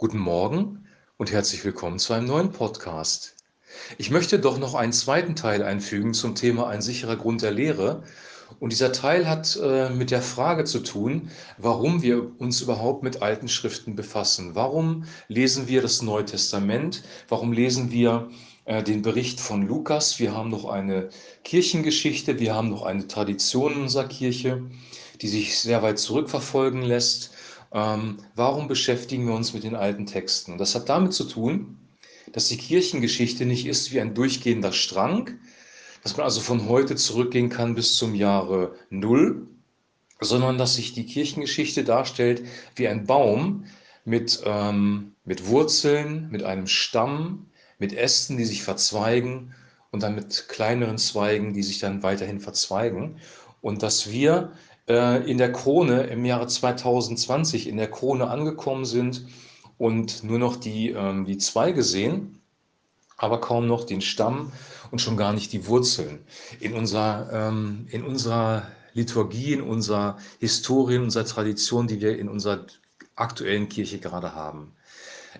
Guten Morgen und herzlich willkommen zu einem neuen Podcast. Ich möchte doch noch einen zweiten Teil einfügen zum Thema ein sicherer Grund der Lehre. Und dieser Teil hat äh, mit der Frage zu tun, warum wir uns überhaupt mit alten Schriften befassen. Warum lesen wir das Neue Testament? Warum lesen wir äh, den Bericht von Lukas? Wir haben noch eine Kirchengeschichte, wir haben noch eine Tradition in unserer Kirche, die sich sehr weit zurückverfolgen lässt. Ähm, warum beschäftigen wir uns mit den alten Texten? Und das hat damit zu tun, dass die Kirchengeschichte nicht ist wie ein durchgehender Strang, dass man also von heute zurückgehen kann bis zum Jahre Null, sondern dass sich die Kirchengeschichte darstellt wie ein Baum mit, ähm, mit Wurzeln, mit einem Stamm, mit Ästen, die sich verzweigen und dann mit kleineren Zweigen, die sich dann weiterhin verzweigen. Und dass wir in der Krone im Jahre 2020 in der Krone angekommen sind und nur noch die, ähm, die Zweige sehen, aber kaum noch den Stamm und schon gar nicht die Wurzeln. In unserer, ähm, in unserer Liturgie, in unserer Historie, in unserer Tradition, die wir in unserer aktuellen Kirche gerade haben.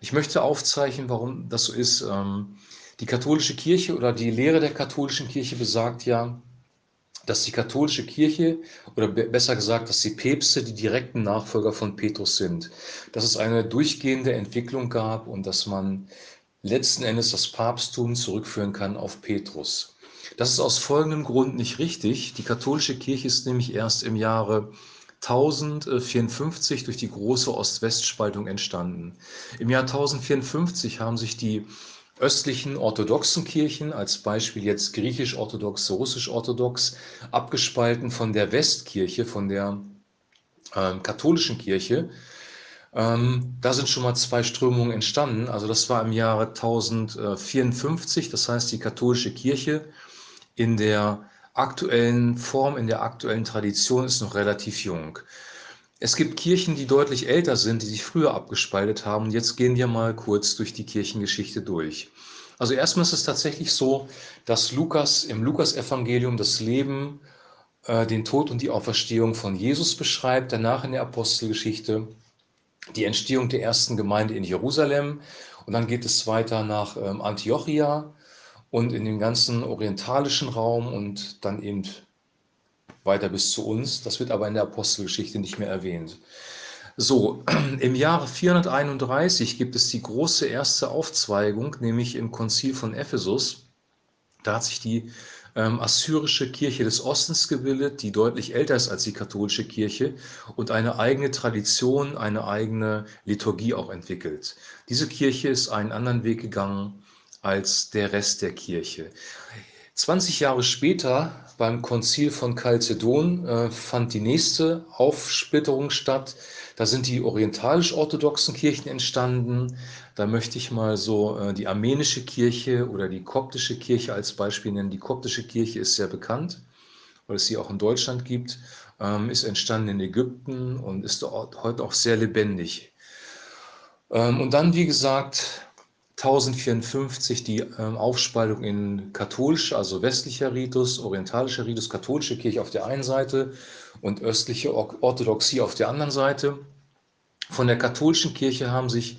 Ich möchte aufzeichnen, warum das so ist. Ähm, die katholische Kirche oder die Lehre der katholischen Kirche besagt ja, dass die katholische Kirche oder besser gesagt, dass die Päpste die direkten Nachfolger von Petrus sind, dass es eine durchgehende Entwicklung gab und dass man letzten Endes das Papsttum zurückführen kann auf Petrus. Das ist aus folgendem Grund nicht richtig. Die katholische Kirche ist nämlich erst im Jahre 1054 durch die große Ost-West-Spaltung entstanden. Im Jahr 1054 haben sich die östlichen orthodoxen Kirchen, als Beispiel jetzt griechisch-orthodox, russisch-orthodox, abgespalten von der Westkirche, von der ähm, katholischen Kirche. Ähm, da sind schon mal zwei Strömungen entstanden. Also das war im Jahre 1054, das heißt die katholische Kirche in der aktuellen Form, in der aktuellen Tradition ist noch relativ jung. Es gibt Kirchen, die deutlich älter sind, die sich früher abgespaltet haben. Jetzt gehen wir mal kurz durch die Kirchengeschichte durch. Also erstmal ist es tatsächlich so, dass Lukas im Lukasevangelium das Leben, äh, den Tod und die Auferstehung von Jesus beschreibt. Danach in der Apostelgeschichte die Entstehung der ersten Gemeinde in Jerusalem. Und dann geht es weiter nach ähm, Antiochia und in den ganzen orientalischen Raum und dann eben weiter bis zu uns. Das wird aber in der Apostelgeschichte nicht mehr erwähnt. So, im Jahre 431 gibt es die große erste Aufzweigung, nämlich im Konzil von Ephesus. Da hat sich die ähm, assyrische Kirche des Ostens gebildet, die deutlich älter ist als die katholische Kirche und eine eigene Tradition, eine eigene Liturgie auch entwickelt. Diese Kirche ist einen anderen Weg gegangen als der Rest der Kirche. 20 Jahre später, beim Konzil von Chalcedon, äh, fand die nächste Aufsplitterung statt. Da sind die orientalisch-orthodoxen Kirchen entstanden. Da möchte ich mal so äh, die armenische Kirche oder die koptische Kirche als Beispiel nennen. Die koptische Kirche ist sehr bekannt, weil es sie auch in Deutschland gibt, ähm, ist entstanden in Ägypten und ist heute auch sehr lebendig. Ähm, und dann, wie gesagt, 1054 die ähm, Aufspaltung in katholische, also westlicher Ritus, orientalischer Ritus, katholische Kirche auf der einen Seite und östliche Orthodoxie auf der anderen Seite. Von der katholischen Kirche haben sich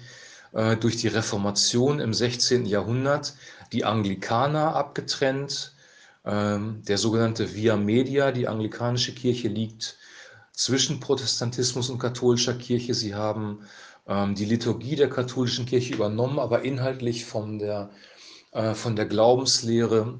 äh, durch die Reformation im 16. Jahrhundert die Anglikaner abgetrennt. Ähm, der sogenannte Via Media, die anglikanische Kirche, liegt zwischen Protestantismus und katholischer Kirche. Sie haben ähm, die Liturgie der katholischen Kirche übernommen, aber inhaltlich von der, äh, von der Glaubenslehre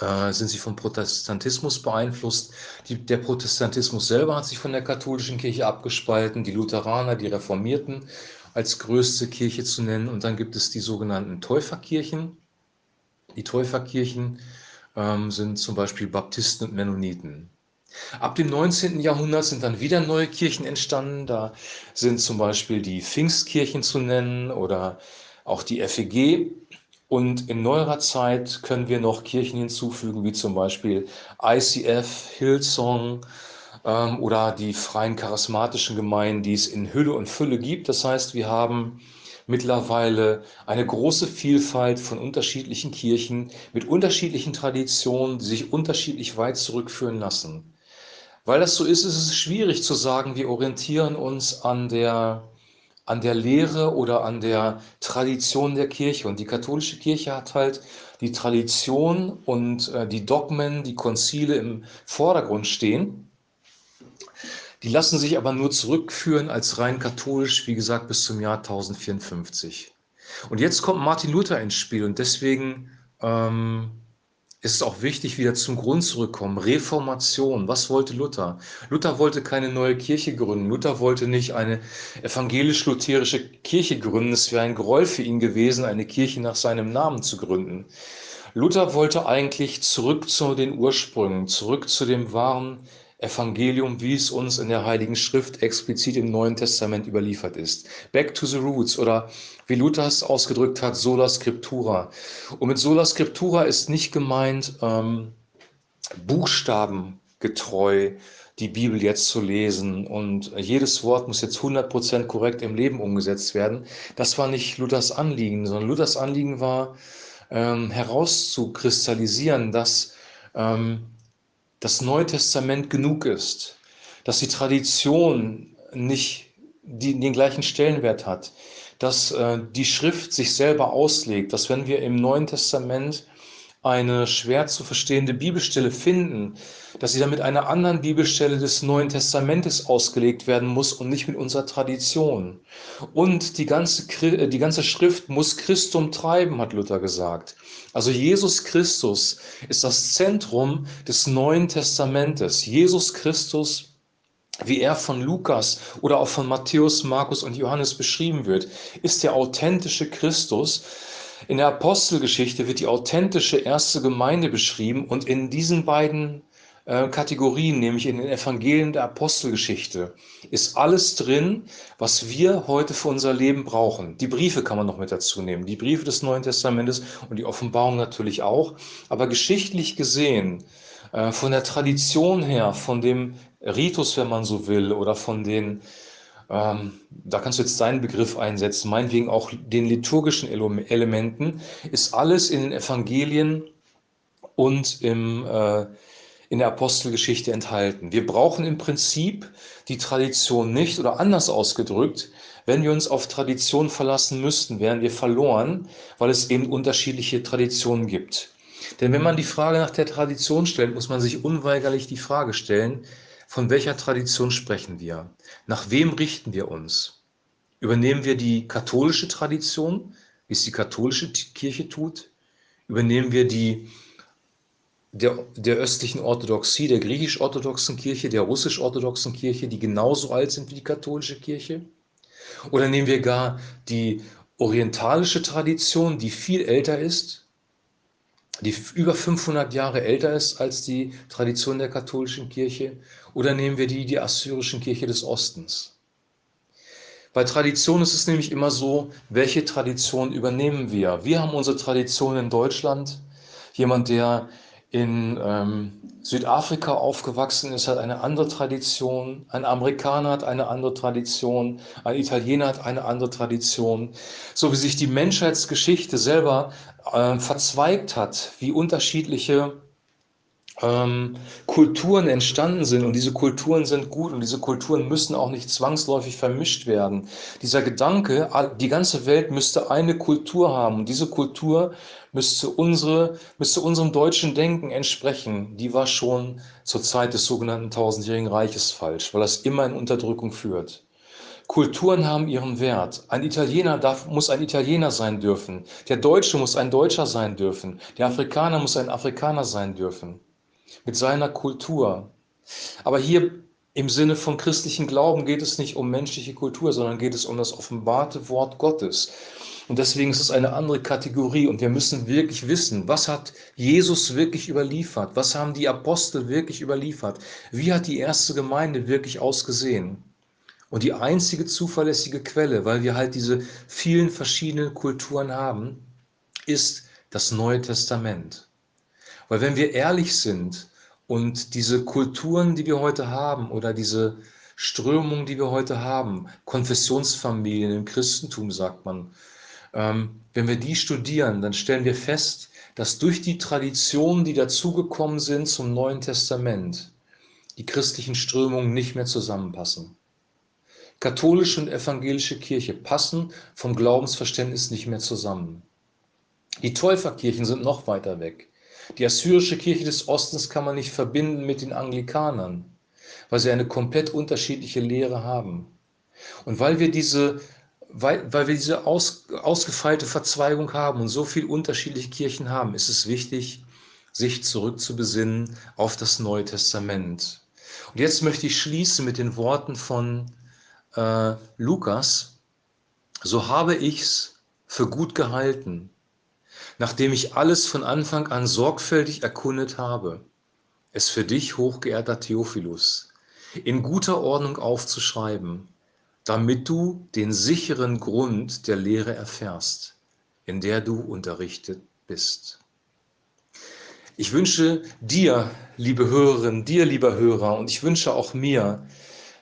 äh, sind sie vom Protestantismus beeinflusst. Die, der Protestantismus selber hat sich von der katholischen Kirche abgespalten, die Lutheraner, die Reformierten als größte Kirche zu nennen. Und dann gibt es die sogenannten Täuferkirchen. Die Täuferkirchen ähm, sind zum Beispiel Baptisten und Mennoniten. Ab dem 19. Jahrhundert sind dann wieder neue Kirchen entstanden. Da sind zum Beispiel die Pfingstkirchen zu nennen oder auch die FEG. Und in neuerer Zeit können wir noch Kirchen hinzufügen, wie zum Beispiel ICF, Hillsong ähm, oder die freien charismatischen Gemeinden, die es in Hülle und Fülle gibt. Das heißt, wir haben mittlerweile eine große Vielfalt von unterschiedlichen Kirchen mit unterschiedlichen Traditionen, die sich unterschiedlich weit zurückführen lassen. Weil das so ist, ist es schwierig zu sagen, wir orientieren uns an der, an der Lehre oder an der Tradition der Kirche. Und die katholische Kirche hat halt die Tradition und äh, die Dogmen, die Konzile im Vordergrund stehen. Die lassen sich aber nur zurückführen als rein katholisch, wie gesagt, bis zum Jahr 1054. Und jetzt kommt Martin Luther ins Spiel und deswegen ähm, ist auch wichtig, wieder zum Grund zurückkommen. Reformation. Was wollte Luther? Luther wollte keine neue Kirche gründen. Luther wollte nicht eine evangelisch-lutherische Kirche gründen. Es wäre ein Groll für ihn gewesen, eine Kirche nach seinem Namen zu gründen. Luther wollte eigentlich zurück zu den Ursprüngen, zurück zu dem wahren Evangelium, wie es uns in der Heiligen Schrift explizit im Neuen Testament überliefert ist. Back to the roots oder wie Luther es ausgedrückt hat, sola scriptura. Und mit sola scriptura ist nicht gemeint, ähm, buchstabengetreu die Bibel jetzt zu lesen und jedes Wort muss jetzt 100% korrekt im Leben umgesetzt werden. Das war nicht Luthers Anliegen, sondern Luthers Anliegen war ähm, herauszukristallisieren, dass ähm, das Neue Testament genug ist, dass die Tradition nicht die, den gleichen Stellenwert hat, dass äh, die Schrift sich selber auslegt, dass wenn wir im Neuen Testament eine schwer zu verstehende Bibelstelle finden, dass sie dann mit einer anderen Bibelstelle des Neuen Testamentes ausgelegt werden muss und nicht mit unserer Tradition. Und die ganze, äh, die ganze Schrift muss Christum treiben, hat Luther gesagt. Also Jesus Christus ist das Zentrum des Neuen Testamentes. Jesus Christus wie er von Lukas oder auch von Matthäus, Markus und Johannes beschrieben wird, ist der authentische Christus, in der Apostelgeschichte wird die authentische erste Gemeinde beschrieben und in diesen beiden äh, Kategorien, nämlich in den Evangelien der Apostelgeschichte, ist alles drin, was wir heute für unser Leben brauchen. Die Briefe kann man noch mit dazu nehmen, die Briefe des Neuen Testamentes und die Offenbarung natürlich auch. Aber geschichtlich gesehen, äh, von der Tradition her, von dem Ritus, wenn man so will, oder von den ähm, da kannst du jetzt deinen Begriff einsetzen, meinetwegen auch den liturgischen Elementen, ist alles in den Evangelien und im, äh, in der Apostelgeschichte enthalten. Wir brauchen im Prinzip die Tradition nicht oder anders ausgedrückt, wenn wir uns auf Tradition verlassen müssten, wären wir verloren, weil es eben unterschiedliche Traditionen gibt. Denn wenn man die Frage nach der Tradition stellt, muss man sich unweigerlich die Frage stellen, von welcher Tradition sprechen wir? Nach wem richten wir uns? Übernehmen wir die katholische Tradition, wie es die katholische Kirche tut? Übernehmen wir die der, der östlichen Orthodoxie, der griechisch-orthodoxen Kirche, der russisch-orthodoxen Kirche, die genauso alt sind wie die katholische Kirche? Oder nehmen wir gar die orientalische Tradition, die viel älter ist, die über 500 Jahre älter ist als die Tradition der katholischen Kirche? Oder nehmen wir die der assyrischen Kirche des Ostens? Bei Tradition ist es nämlich immer so, welche Tradition übernehmen wir? Wir haben unsere Tradition in Deutschland. Jemand, der in ähm, Südafrika aufgewachsen ist, hat eine andere Tradition. Ein Amerikaner hat eine andere Tradition. Ein Italiener hat eine andere Tradition. So wie sich die Menschheitsgeschichte selber äh, verzweigt hat, wie unterschiedliche ähm, Kulturen entstanden sind und diese Kulturen sind gut und diese Kulturen müssen auch nicht zwangsläufig vermischt werden. Dieser Gedanke, die ganze Welt müsste eine Kultur haben und diese Kultur müsste, unsere, müsste unserem deutschen Denken entsprechen, die war schon zur Zeit des sogenannten tausendjährigen Reiches falsch, weil das immer in Unterdrückung führt. Kulturen haben ihren Wert. Ein Italiener darf, muss ein Italiener sein dürfen. Der Deutsche muss ein Deutscher sein dürfen. Der Afrikaner muss ein Afrikaner sein dürfen mit seiner Kultur. Aber hier im Sinne von christlichen Glauben geht es nicht um menschliche Kultur, sondern geht es um das offenbarte Wort Gottes. Und deswegen ist es eine andere Kategorie und wir müssen wirklich wissen, was hat Jesus wirklich überliefert? Was haben die Apostel wirklich überliefert? Wie hat die erste Gemeinde wirklich ausgesehen? Und die einzige zuverlässige Quelle, weil wir halt diese vielen verschiedenen Kulturen haben, ist das Neue Testament. Weil wenn wir ehrlich sind und diese Kulturen, die wir heute haben oder diese Strömungen, die wir heute haben, Konfessionsfamilien im Christentum, sagt man, ähm, wenn wir die studieren, dann stellen wir fest, dass durch die Traditionen, die dazugekommen sind zum Neuen Testament, die christlichen Strömungen nicht mehr zusammenpassen. Katholische und evangelische Kirche passen vom Glaubensverständnis nicht mehr zusammen. Die Täuferkirchen sind noch weiter weg. Die assyrische Kirche des Ostens kann man nicht verbinden mit den Anglikanern, weil sie eine komplett unterschiedliche Lehre haben. Und weil wir diese, weil, weil wir diese aus, ausgefeilte Verzweigung haben und so viele unterschiedliche Kirchen haben, ist es wichtig, sich zurückzubesinnen auf das Neue Testament. Und jetzt möchte ich schließen mit den Worten von äh, Lukas. So habe ich's für gut gehalten, nachdem ich alles von Anfang an sorgfältig erkundet habe, es für dich, hochgeehrter Theophilus, in guter Ordnung aufzuschreiben, damit du den sicheren Grund der Lehre erfährst, in der du unterrichtet bist. Ich wünsche dir, liebe Hörerin, dir, lieber Hörer, und ich wünsche auch mir,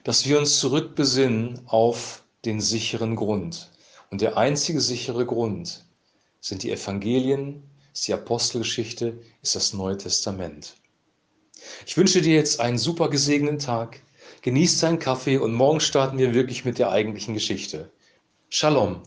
dass wir uns zurückbesinnen auf den sicheren Grund. Und der einzige sichere Grund sind die Evangelien, ist die Apostelgeschichte, ist das Neue Testament. Ich wünsche dir jetzt einen super gesegneten Tag. Genießt deinen Kaffee und morgen starten wir wirklich mit der eigentlichen Geschichte. Shalom